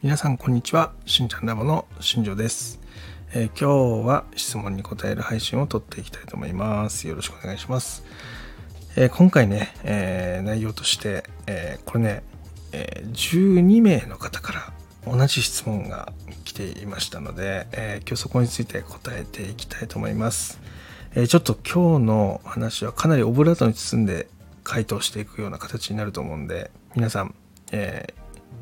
皆さんこんにちは。しんちゃんラボの新庄です、えー、今日は質問に答える配信を撮っていきたいと思います。よろしくお願いします、えー、今回ね、えー、内容として、えこれね、え12名の方から同じ質問が来ていましたので、え今日そこについて答えていきたいと思います、えちょっと今日の話はかなりオブラートに包んで回答していくような形になると思うんで皆さん、え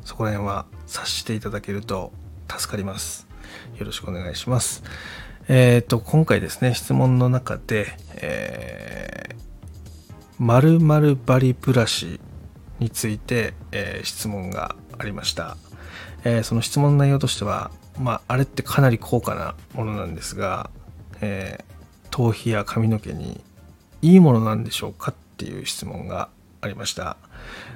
そこら辺は察していただけると助かります。よろしくお願いします。えっ、ー、と、今回ですね、質問の中で、えー、〇〇バリブラシについて、えー、質問がありました。えー、その質問の内容としては、まあ、あれってかなり高価なものなんですが、えー、頭皮や髪の毛にいいものなんでしょうかっていう質問がありました。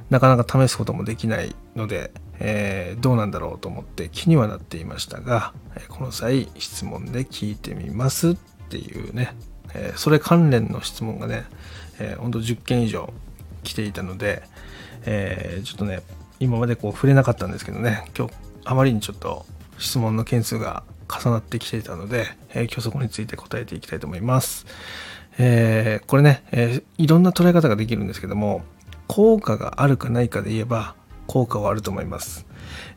なかなか試すこともできないので、えー、どうなんだろうと思って気にはなっていましたが、この際質問で聞いてみますっていうね、えー、それ関連の質問がね、えー、ほんと10件以上来ていたので、えー、ちょっとね、今までこう触れなかったんですけどね、今日あまりにちょっと質問の件数が重なってきていたので、えー、今日そこについて答えていきたいと思います。えー、これね、えー、いろんな捉え方ができるんですけども、効果があるかないかで言えば効果はあると思います。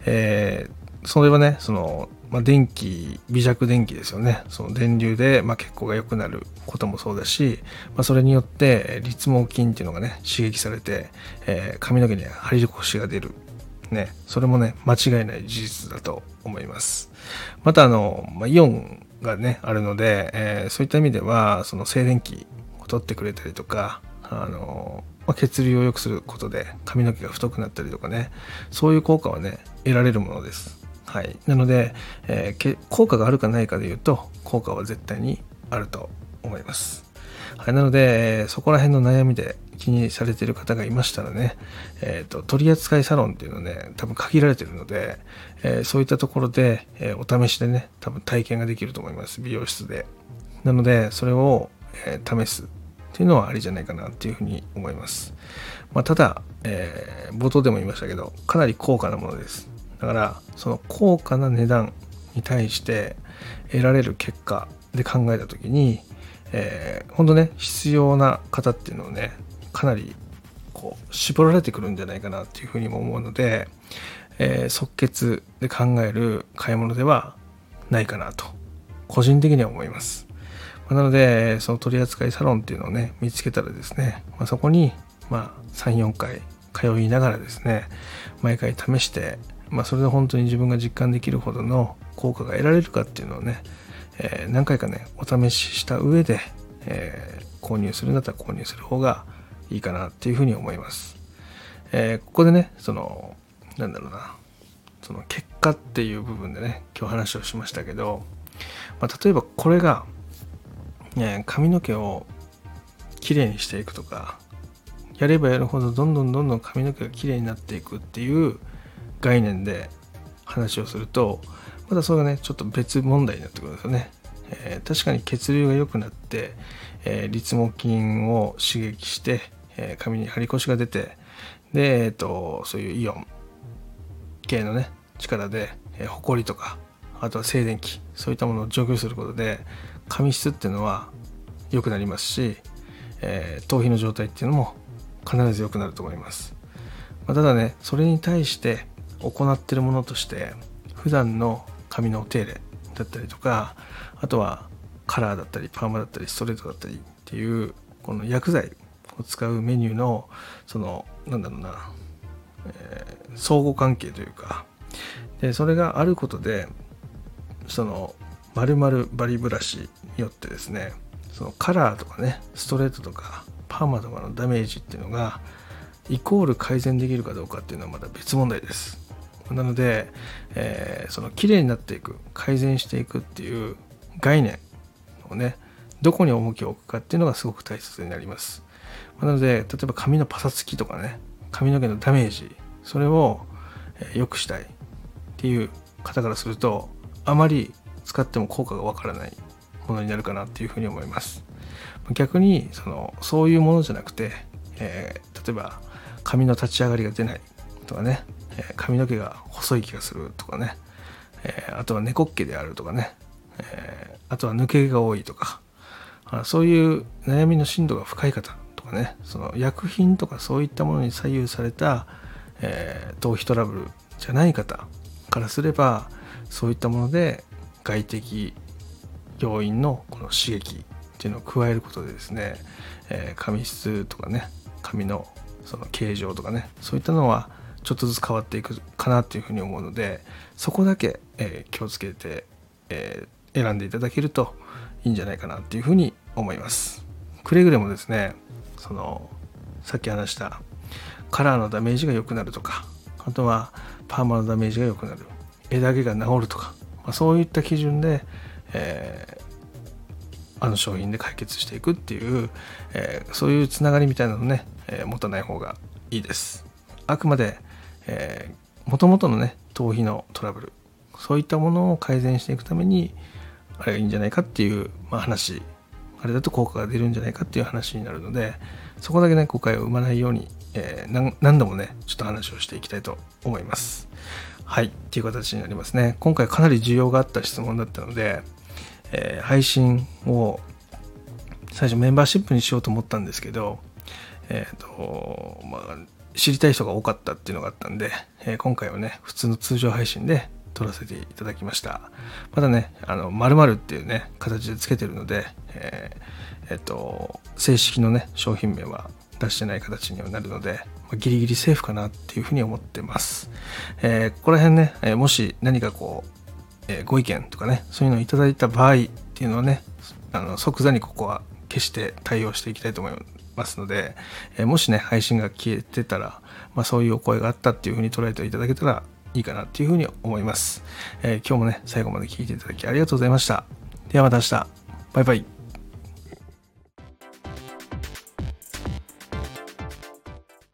えー、それはね、その、まあ、電気、微弱電気ですよね。その電流で、まあ、血行が良くなることもそうだし、まあ、それによって立毛筋っていうのがね、刺激されて、えー、髪の毛に張り腰が出る。ね、それもね、間違いない事実だと思います。また、あの、まあ、イオンがね、あるので、えー、そういった意味では、その静電気を取ってくれたりとか、あのまあ、血流を良くすることで髪の毛が太くなったりとかねそういう効果はね得られるものです。はい、なので、えー、効果があるかないかで言うと効果は絶対にあると思います。はい、なので、そこら辺の悩みで気にされている方がいましたらね、えーと、取扱サロンっていうのね多分限られてるので、えー、そういったところで、えー、お試しでね多分体験ができると思います美容室で。なのでそれを、え試すっていうのはありじゃないかなっていうふうに思います。まあ、ただ、えー、冒頭でも言いましたけど、かなり高価なものです。だから、その高価な値段に対して得られる結果で考えた時に、えー、本当ね、必要な方っていうのをね、かなりこう絞られてくるんじゃないかなっていうふうにも思うので、えー、即決で考える買い物ではないかなと個人的には思います。なので、その取扱サロンっていうのをね、見つけたらですね、まあ、そこに、まあ、3、4回通いながらですね、毎回試して、まあ、それで本当に自分が実感できるほどの効果が得られるかっていうのをね、えー、何回かね、お試しした上で、えー、購入するんだったら購入する方がいいかなっていうふうに思います。えー、ここでね、その、なんだろうな、その結果っていう部分でね、今日話をしましたけど、まあ、例えばこれがね、髪の毛をきれいにしていくとかやればやるほどどんどんどんどん髪の毛がきれいになっていくっていう概念で話をするとまたそれがねちょっと別問題になってくるんですよね、えー、確かに血流が良くなって、えー、立毛筋を刺激して、えー、髪に張り腰が出てで、えーと、そういうイオン系のね力で、えー、ホコリとかあとは静電気そういったものを除去することで髪質っていうのは良くなりますし、えー、頭皮の状態っていうのも必ず良くなると思います、まあ、ただねそれに対して行ってるものとして普段の髪のお手入れだったりとかあとはカラーだったりパーマだったりストレートだったりっていうこの薬剤を使うメニューのそのなんだろうな、えー、相互関係というかでそれがあることでその丸々バリブラシによってですねそのカラーとかねストレートとかパーマとかのダメージっていうのがイコール改善できるかどうかっていうのはまた別問題です。なので、えー、その綺麗になっていく改善していくっていう概念をねどこに重きを置くかっていうのがすごく大切になります。なので例えば髪のパサつきとかね髪の毛のダメージそれを良くしたいっていう方からするとあまり使っても効果がわからないものになるかなっていうふうに思います。逆にそのそういうものじゃなくて、えー、例えば髪の立ち上がりが出ないとかね、え髪の毛が細い気がするとかね、えあとは猫っ毛であるとかね、えあとは抜け毛が多いとかそういう悩みの深度が深い方とかねその薬品とかそういったものに左右された、えー、頭皮トラブルじゃない方からすればそういったもので外的要因のこの刺激っていうのを加えることでですね、えー、髪質とかね髪のその形状とかねそういったのはちょっとずつ変わっていくかなっていうふうに思うのでそこだけ、えー、気をつけて、えー、選んでいただけるといいんじゃないかなっていうふうに思います。くれぐれもですねそのさっき話したカラーのダメージが良くなるとかあとはパーマのダメージが良くなる枝毛が治るとか、まあ、そういった基準で、えー、あの商品で解決していくっていう、えー、そういうつながりみたいなのね、えー、持たない方がいいです。あくまでもともとのね頭皮のトラブルそういったものを改善していくためにあれがいいんじゃないかっていう、まあ、話あれだと効果が出るんじゃないかっていう話になるのでそこだけね誤解を生まないように、えー、何度もねちょっと話をしていきたいと思います。はいっていう形になりますね。今回かなり需要があった質問だったので、えー、配信を最初メンバーシップにしようと思ったんですけどえっ、ー、とまあ知りたい人が多かったっていうのがあったんで、えー、今回はね普通の通常配信で撮らせていただきました。まだねあの〇〇っていうね形でつけてるのでえー、えっと正式のね商品名は出してない形にはなるので、ま、ギリギリセーフかなっていうふうに思ってます、えー、ここら辺ね、え、もし何かこう、えー、ご意見とかねそういうのをいただいた場合っていうのはねあの即座にここは決して対応していきたいと思いますので、えもしね配信が消えてたら、まあ、そういうお声があったっていうふうに捉えていただけたらいいかなっていうふうに思います。え、今日もね、最後まで聞いていただきありがとうございました。ではまた明日。バイバイ。